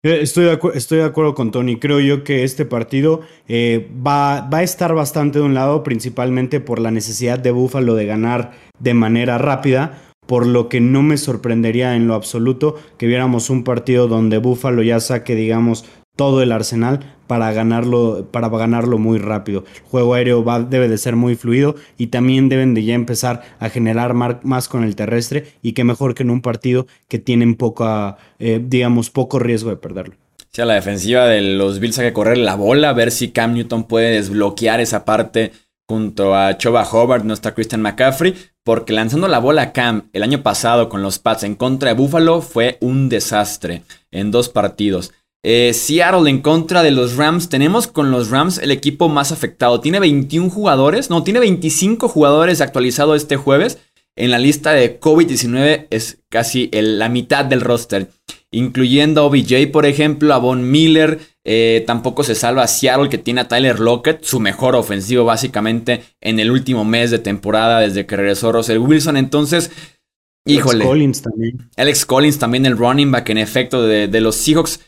Eh, estoy de, estoy de, acuerdo con Tony. Creo yo que este partido eh, va, va, a estar bastante de un lado, principalmente por la necesidad de Buffalo de ganar de manera rápida, por lo que no me sorprendería en lo absoluto que viéramos un partido donde Buffalo ya saque, digamos, todo el arsenal para ganarlo, para ganarlo muy rápido. El juego aéreo va, debe de ser muy fluido y también deben de ya empezar a generar más con el terrestre y que mejor que en un partido que tienen poca, eh, digamos, poco riesgo de perderlo. Sí, a la defensiva de los Bills hay que correr la bola, a ver si Cam Newton puede desbloquear esa parte junto a Choba Hobart, no está Christian McCaffrey, porque lanzando la bola a Cam el año pasado con los Pats en contra de Buffalo fue un desastre en dos partidos. Eh, Seattle en contra de los Rams. Tenemos con los Rams el equipo más afectado. Tiene 21 jugadores, no, tiene 25 jugadores actualizado este jueves. En la lista de COVID-19 es casi la mitad del roster, incluyendo a OBJ, por ejemplo, a Von Miller. Eh, tampoco se salva a Seattle, que tiene a Tyler Lockett, su mejor ofensivo básicamente en el último mes de temporada desde que regresó Russell Wilson. Entonces, híjole. Alex Collins también. Alex Collins también, el running back en efecto de, de los Seahawks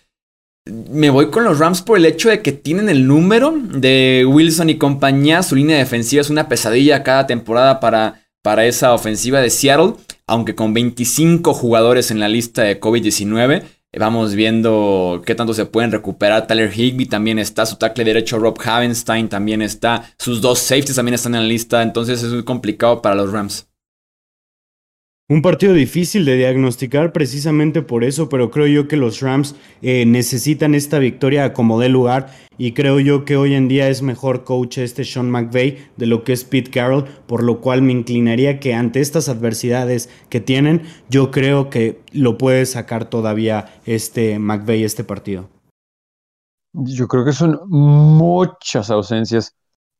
me voy con los Rams por el hecho de que tienen el número de Wilson y compañía. Su línea defensiva es una pesadilla cada temporada para, para esa ofensiva de Seattle. Aunque con 25 jugadores en la lista de COVID-19, vamos viendo qué tanto se pueden recuperar. Tyler Higby también está, su tackle derecho Rob Havenstein también está, sus dos safeties también están en la lista. Entonces es muy complicado para los Rams. Un partido difícil de diagnosticar precisamente por eso, pero creo yo que los Rams eh, necesitan esta victoria como de lugar y creo yo que hoy en día es mejor coach este Sean McVay de lo que es Pete Carroll, por lo cual me inclinaría que ante estas adversidades que tienen, yo creo que lo puede sacar todavía este McVay este partido. Yo creo que son muchas ausencias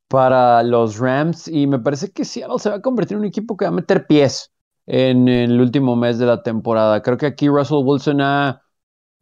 para los Rams y me parece que Seattle se va a convertir en un equipo que va a meter pies en el último mes de la temporada. Creo que aquí Russell Wilson ha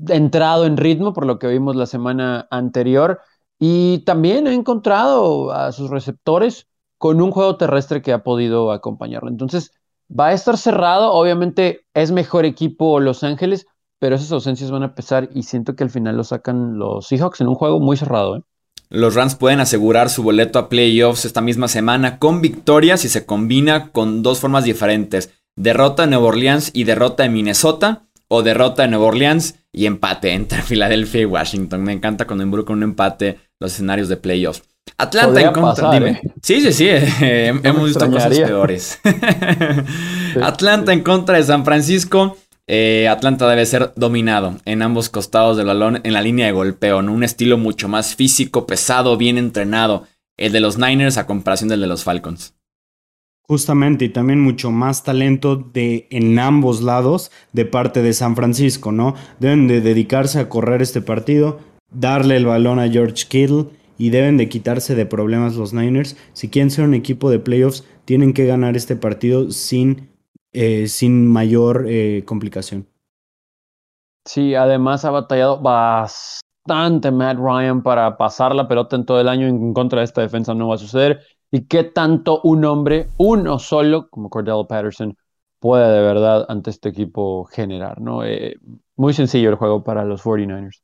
entrado en ritmo por lo que vimos la semana anterior y también ha encontrado a sus receptores con un juego terrestre que ha podido acompañarlo. Entonces, va a estar cerrado. Obviamente es mejor equipo Los Ángeles, pero esas ausencias van a pesar y siento que al final lo sacan los Seahawks en un juego muy cerrado. ¿eh? Los Rams pueden asegurar su boleto a playoffs esta misma semana con victorias y se combina con dos formas diferentes derrota en Nueva Orleans y derrota en Minnesota, o derrota en Nueva Orleans y empate entre Filadelfia y Washington. Me encanta cuando involucran un empate los escenarios de playoffs. Atlanta en contra. dime. ¿eh? Sí, sí, sí. hemos visto cosas peores. Atlanta en contra de San Francisco. Eh, Atlanta debe ser dominado en ambos costados del balón en la línea de golpeo, en un estilo mucho más físico, pesado, bien entrenado. El de los Niners a comparación del de los Falcons. Justamente, y también mucho más talento de en ambos lados de parte de San Francisco, ¿no? Deben de dedicarse a correr este partido, darle el balón a George Kittle y deben de quitarse de problemas los Niners. Si quieren ser un equipo de playoffs, tienen que ganar este partido sin, eh, sin mayor eh, complicación. Sí, además ha batallado bastante Matt Ryan para pasar la pelota en todo el año en contra de esta defensa, no va a suceder. Y qué tanto un hombre, uno solo, como Cordell Patterson, puede de verdad ante este equipo generar, ¿no? Eh, muy sencillo el juego para los 49ers.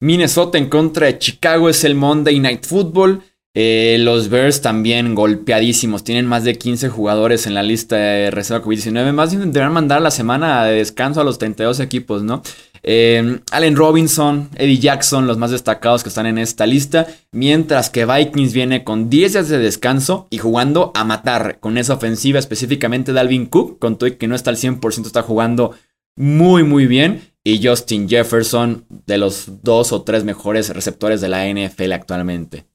Minnesota en contra de Chicago es el Monday Night Football. Eh, los Bears también golpeadísimos. Tienen más de 15 jugadores en la lista de reserva COVID-19. Más deberán mandar la semana de descanso a los 32 equipos, ¿no? Eh, Allen Robinson, Eddie Jackson, los más destacados que están en esta lista. Mientras que Vikings viene con 10 días de descanso y jugando a matar con esa ofensiva, específicamente Dalvin Cook, con todo que no está al 100%, está jugando muy, muy bien. Y Justin Jefferson, de los dos o tres mejores receptores de la NFL actualmente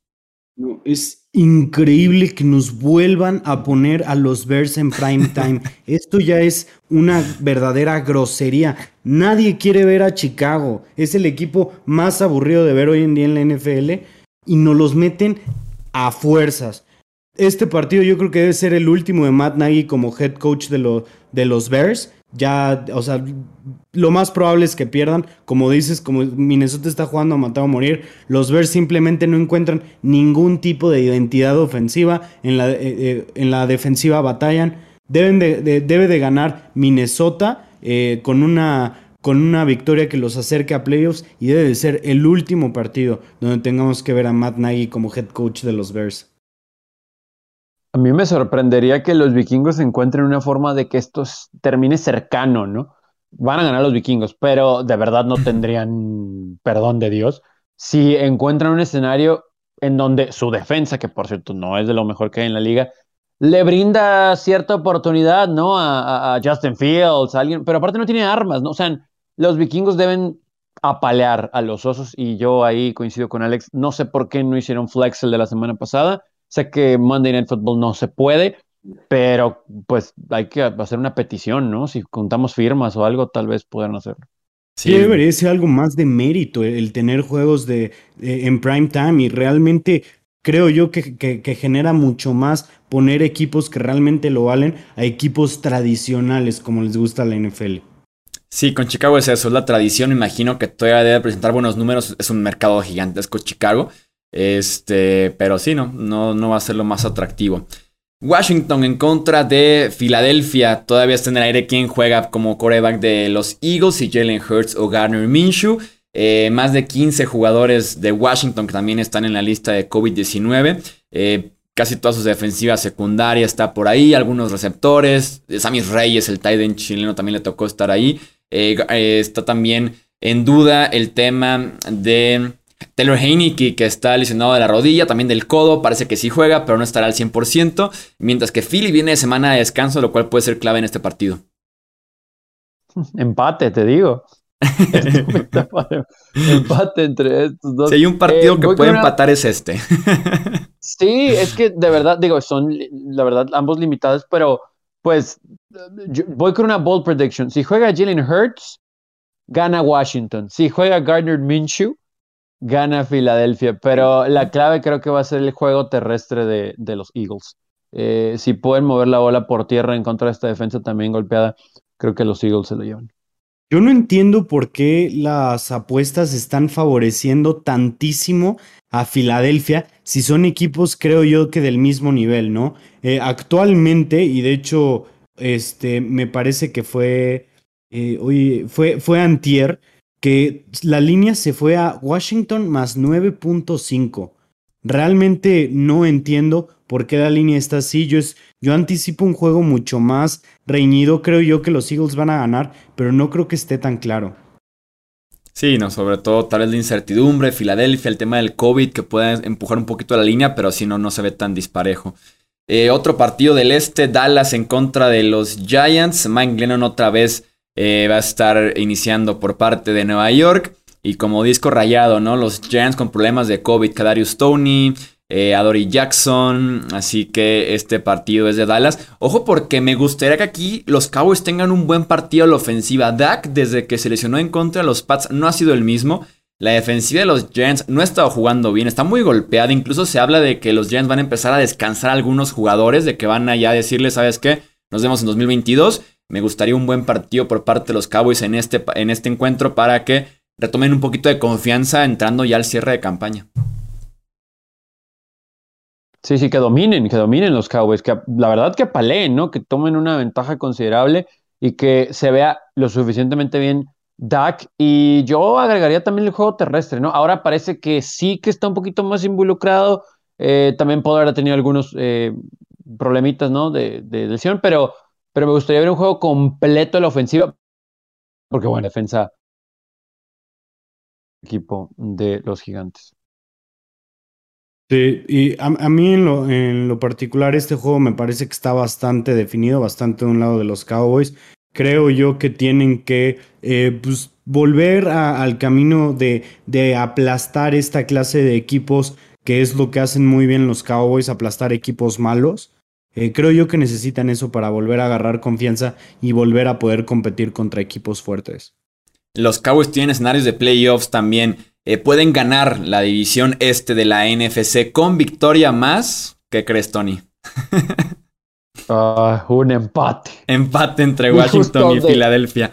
es increíble que nos vuelvan a poner a los Bears en prime time. Esto ya es una verdadera grosería. Nadie quiere ver a Chicago. Es el equipo más aburrido de ver hoy en día en la NFL y nos los meten a fuerzas. Este partido yo creo que debe ser el último de Matt Nagy como head coach de, de los Bears ya, o sea, lo más probable es que pierdan. Como dices, como Minnesota está jugando a matar o morir, los Bears simplemente no encuentran ningún tipo de identidad ofensiva. En la, eh, eh, en la defensiva batallan. Deben de, debe de ganar Minnesota eh, con una con una victoria que los acerque a playoffs y debe de ser el último partido donde tengamos que ver a Matt Nagy como head coach de los Bears. A mí me sorprendería que los vikingos encuentren una forma de que esto termine cercano, ¿no? Van a ganar los vikingos, pero de verdad no tendrían perdón de Dios si encuentran un escenario en donde su defensa, que por cierto no es de lo mejor que hay en la liga, le brinda cierta oportunidad, ¿no? A, Justin Fields, alguien, pero aparte no tiene armas, ¿no? O sea, los vikingos deben apalear a los osos y yo ahí coincido con Alex. No sé por qué no hicieron flex el de la semana pasada. Sé que Monday Night Football no se puede, pero pues hay que hacer una petición, ¿no? Si contamos firmas o algo, tal vez puedan hacerlo. Sí, debería ser algo más de mérito el tener juegos de, en prime time y realmente creo yo que, que, genera mucho más poner equipos que realmente lo valen a equipos tradicionales como les gusta la NFL. Sí, con Chicago es eso, es la tradición. Imagino que todavía debe presentar buenos números. Es un mercado gigantesco Chicago. Este, pero sí, no, no, no va a ser lo más atractivo. Washington en contra de Filadelfia. Todavía está en el aire quién juega como coreback de los Eagles, si Jalen Hurts o Garner Minshew. Eh, más de 15 jugadores de Washington que también están en la lista de COVID-19. Eh, casi toda su defensiva secundaria está por ahí. Algunos receptores. Sammy Reyes, el tight end chileno, también le tocó estar ahí. Eh, está también en duda el tema de Taylor Heineke, que está lesionado de la rodilla, también del codo, parece que sí juega, pero no estará al 100%. Mientras que Philly viene de semana de descanso, lo cual puede ser clave en este partido. Empate, te digo. Empate entre estos dos. Si hay un partido eh, que puede empatar es este. sí, es que de verdad, digo, son la verdad ambos limitados, pero pues voy con una bold prediction. Si juega Jalen Hurts, gana Washington. Si juega Gardner Minshew, gana Filadelfia, pero la clave creo que va a ser el juego terrestre de, los Eagles. Eh, si pueden mover la bola por tierra en contra de esta defensa también golpeada, creo que los Eagles se lo llevan. Yo no entiendo por qué las apuestas están favoreciendo tantísimo a Filadelfia si son equipos, creo yo, que del mismo nivel, ¿no? Eh, actualmente, y de hecho, este, me parece que fue, eh, fue, fue antier, que la línea se fue a Washington más 9.5. Realmente no entiendo por qué la línea está así. Yo, es, yo anticipo un juego mucho más reñido. Creo yo que los Eagles van a ganar, pero no creo que esté tan claro. Sí, no, sobre todo tal vez la incertidumbre, Filadelfia, el tema del COVID que puede empujar un poquito la línea, pero si no, no se ve tan disparejo. Eh, otro partido del este, Dallas en contra de los Giants. Mike Glennon otra vez eh, va a estar iniciando por parte de Nueva York. Y como disco rayado, ¿no? Los Giants con problemas de COVID, Kadarius Tony, eh, Jackson. Así que este partido es de Dallas. Ojo porque me gustaría que aquí los Cowboys tengan un buen partido a la ofensiva. Dak, desde que se lesionó en contra de los Pats, no ha sido el mismo. La defensiva de los Giants no ha estado jugando bien, está muy golpeada. Incluso se habla de que los Giants van a empezar a descansar a algunos jugadores, de que van allá a decirles, ¿sabes qué? Nos vemos en 2022. Me gustaría un buen partido por parte de los Cowboys en este, en este encuentro para que retomen un poquito de confianza entrando ya al cierre de campaña. Sí, sí, que dominen, que dominen los Cowboys, que la verdad que paleen, ¿no? Que tomen una ventaja considerable y que se vea lo suficientemente bien Dak. Y yo agregaría también el juego terrestre, ¿no? Ahora parece que sí que está un poquito más involucrado. Eh, también puede haber tenido algunos eh, problemitas, ¿no? De, de, lesión, pero, pero me gustaría ver un juego completo de la ofensiva. Porque, bueno, defensa equipo de los gigantes. Sí, y a, mí en lo, en lo, particular este juego me parece que está bastante definido, bastante de un lado de los Cowboys. Creo yo que tienen que eh, pues, volver al camino de, de aplastar esta clase de equipos, que es lo que hacen muy bien los Cowboys, aplastar equipos malos. Eh, creo yo que necesitan eso para volver a agarrar confianza y volver a poder competir contra equipos fuertes. Los Cowboys tienen escenarios de playoffs también. Eh, pueden ganar la división este de la NFC con victoria más. ¿Qué crees, Tony? Ah, un empate. Empate entre Washington y Filadelfia.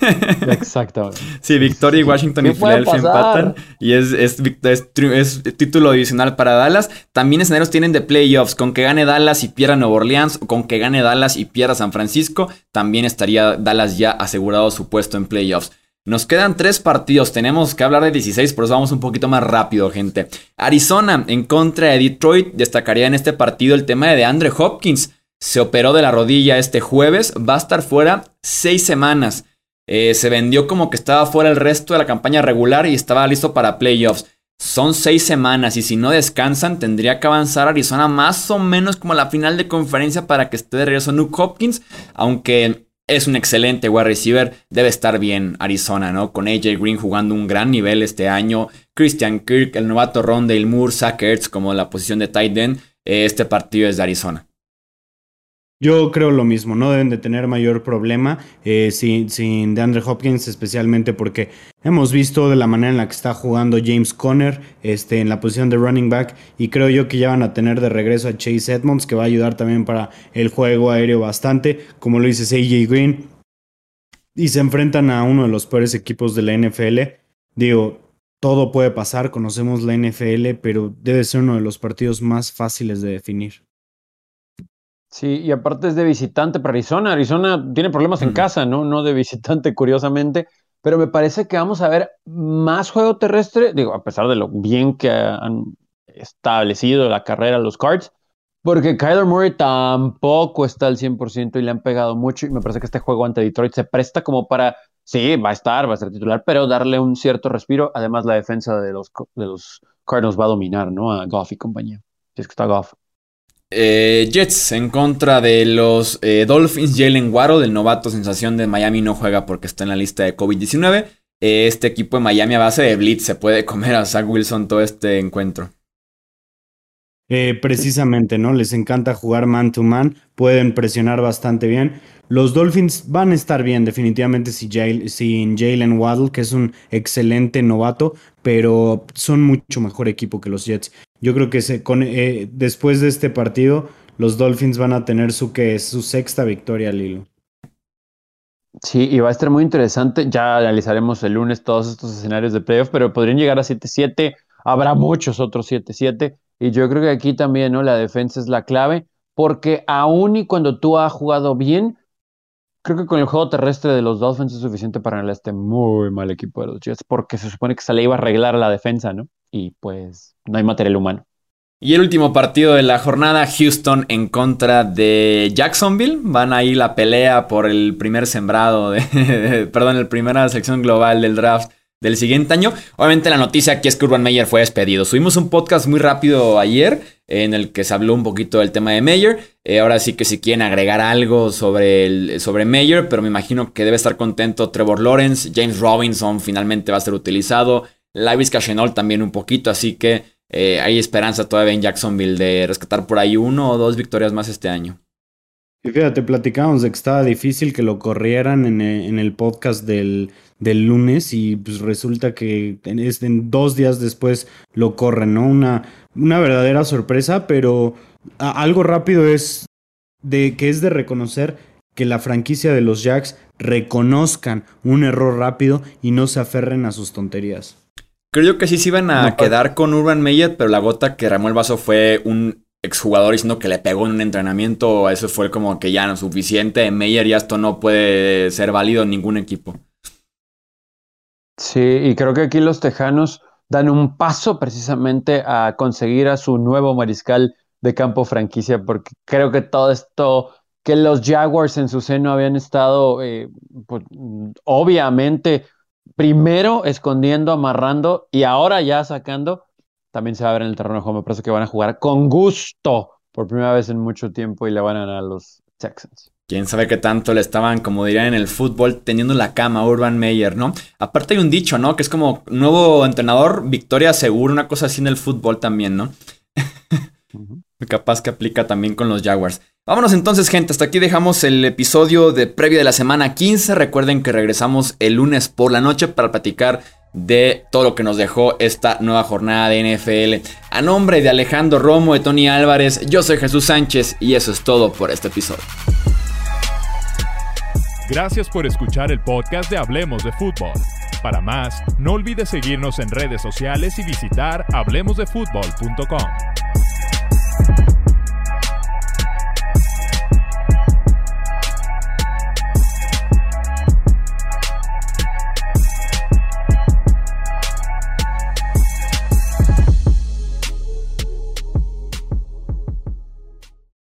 Exactamente. sí, victoria y Washington y Filadelfia empatan. Y es, es, es, título divisional para Dallas. También escenarios tienen de playoffs. Con que gane Dallas y pierda Nueva Orleans. O con que gane Dallas y pierda San Francisco. También estaría Dallas ya asegurado su puesto en playoffs. Nos quedan tres partidos, tenemos que hablar de 16, por eso vamos un poquito más rápido, gente. Arizona en contra de Detroit, destacaría en este partido el tema de Andre Hopkins. Se operó de la rodilla este jueves, va a estar fuera seis semanas. Eh, se vendió como que estaba fuera el resto de la campaña regular y estaba listo para playoffs. Son seis semanas y si no descansan tendría que avanzar Arizona más o menos como la final de conferencia para que esté de regreso Nuke Hopkins, aunque es un excelente wide receiver. Debe estar bien Arizona, ¿no? Con AJ Green jugando un gran nivel este año. Christian Kirk, el novato Rondale Moore, Zach como la posición de tight end. Este partido es de Arizona. Yo creo lo mismo, no deben de tener mayor problema eh, sin, sin DeAndre Hopkins, especialmente porque hemos visto de la manera en la que está jugando James Conner este, en la posición de running back y creo yo que ya van a tener de regreso a Chase Edmonds, que va a ayudar también para el juego aéreo bastante, como lo dice AJ Green, y se enfrentan a uno de los peores equipos de la NFL. Digo, todo puede pasar, conocemos la NFL, pero debe ser uno de los partidos más fáciles de definir. Sí, y aparte es de visitante para Arizona. Arizona tiene problemas en casa, ¿no? No de visitante, curiosamente. Pero me parece que vamos a ver más juego terrestre, digo, a pesar de lo bien que han establecido la carrera los Cards, porque Kyler Murray tampoco está al 100% y le han pegado mucho. Y me parece que este juego ante Detroit se presta como para, sí, va a estar, va a ser titular, pero darle un cierto respiro. Además, la defensa de los, de los Cardinals va a dominar, ¿no? A Goff y compañía. Si es que está Goff. Eh, Jets en contra de los eh, Dolphins. Jalen Waddle, del novato sensación de Miami, no juega porque está en la lista de COVID-19. Eh, este equipo de Miami a base de blitz se puede comer a Zach Wilson todo este encuentro. precisamente, ¿no? Les encanta jugar man to man, pueden presionar bastante bien. Los Dolphins van a estar bien, definitivamente, sin Jalen Waddle, que es un excelente novato, pero son mucho mejor equipo que los Jets. Yo creo que se, con, eh, después de este partido, los Dolphins van a tener su, que su sexta victoria al hilo. Sí, y va a estar muy interesante. Ya analizaremos el lunes todos estos escenarios de playoff, pero podrían llegar a 7-7. Habrá muchos otros 7-7. Y yo creo que aquí también, ¿no? La defensa es la clave, porque aún y cuando tú has jugado bien, creo que con el juego terrestre de los Dolphins es suficiente para ganar este muy mal equipo de los Jets, porque se supone que se le iba a arreglar la defensa, ¿no? Y pues no hay material humano. Y el último partido de la jornada, Houston en contra de Jacksonville. Van ahí la pelea por el primer sembrado, de, perdón, el primera selección global del draft del siguiente año. Obviamente la noticia aquí es que Urban Meyer fue despedido. Subimos un podcast muy rápido ayer en el que se habló un poquito del tema de Meyer. Eh, ahora sí que si quieren agregar algo sobre, el, sobre Meyer, pero me imagino que debe estar contento Trevor Lawrence, James Robinson finalmente va a ser utilizado, Lavis Cashenol también un poquito, así que eh, hay esperanza todavía en Jacksonville de rescatar por ahí uno o dos victorias más este año. Y fíjate, platicábamos de que estaba difícil que lo corrieran en el, podcast del, del, lunes y pues resulta que en, en, dos días después lo corren, ¿no? Una, una verdadera sorpresa, pero algo rápido es de que es de reconocer que la franquicia de los Jacks reconozcan un error rápido y no se aferren a sus tonterías. Creo que sí se iban a quedar con Urban Meyer, pero la gota que ramó el vaso fue un exjugador diciendo que le pegó en un entrenamiento, eso fue como que ya no suficiente. Meyer ya esto no puede ser válido en ningún equipo. Sí, y creo que aquí los Tejanos dan un paso precisamente a conseguir a su nuevo mariscal de campo franquicia, porque creo que todo esto que los Jaguars en su seno habían estado, eh, pues, obviamente, primero escondiendo, amarrando y ahora ya sacando, también se va a ver en el terreno de juego. Me parece que van a jugar con gusto por primera vez en mucho tiempo y le van a ganar a los Texans. Quién sabe qué tanto le estaban, como dirían en el fútbol, teniendo la cama Urban Meyer, ¿no? Aparte hay un dicho, ¿no? Que es como nuevo entrenador, victoria segura, una cosa así en el fútbol también, ¿no? Capaz que aplica también con los Jaguars. Vámonos entonces, gente. Hasta aquí dejamos el episodio de previo de la semana 15. Recuerden que regresamos el lunes por la noche para platicar de todo lo que nos dejó esta nueva jornada de NFL. A nombre de Alejandro Romo, de Tony Álvarez, yo soy Jesús Sánchez y eso es todo por este episodio. Gracias por escuchar el podcast de Hablemos de Fútbol. Para más, no olvides seguirnos en redes sociales y visitar hablemosdefutbol.com. you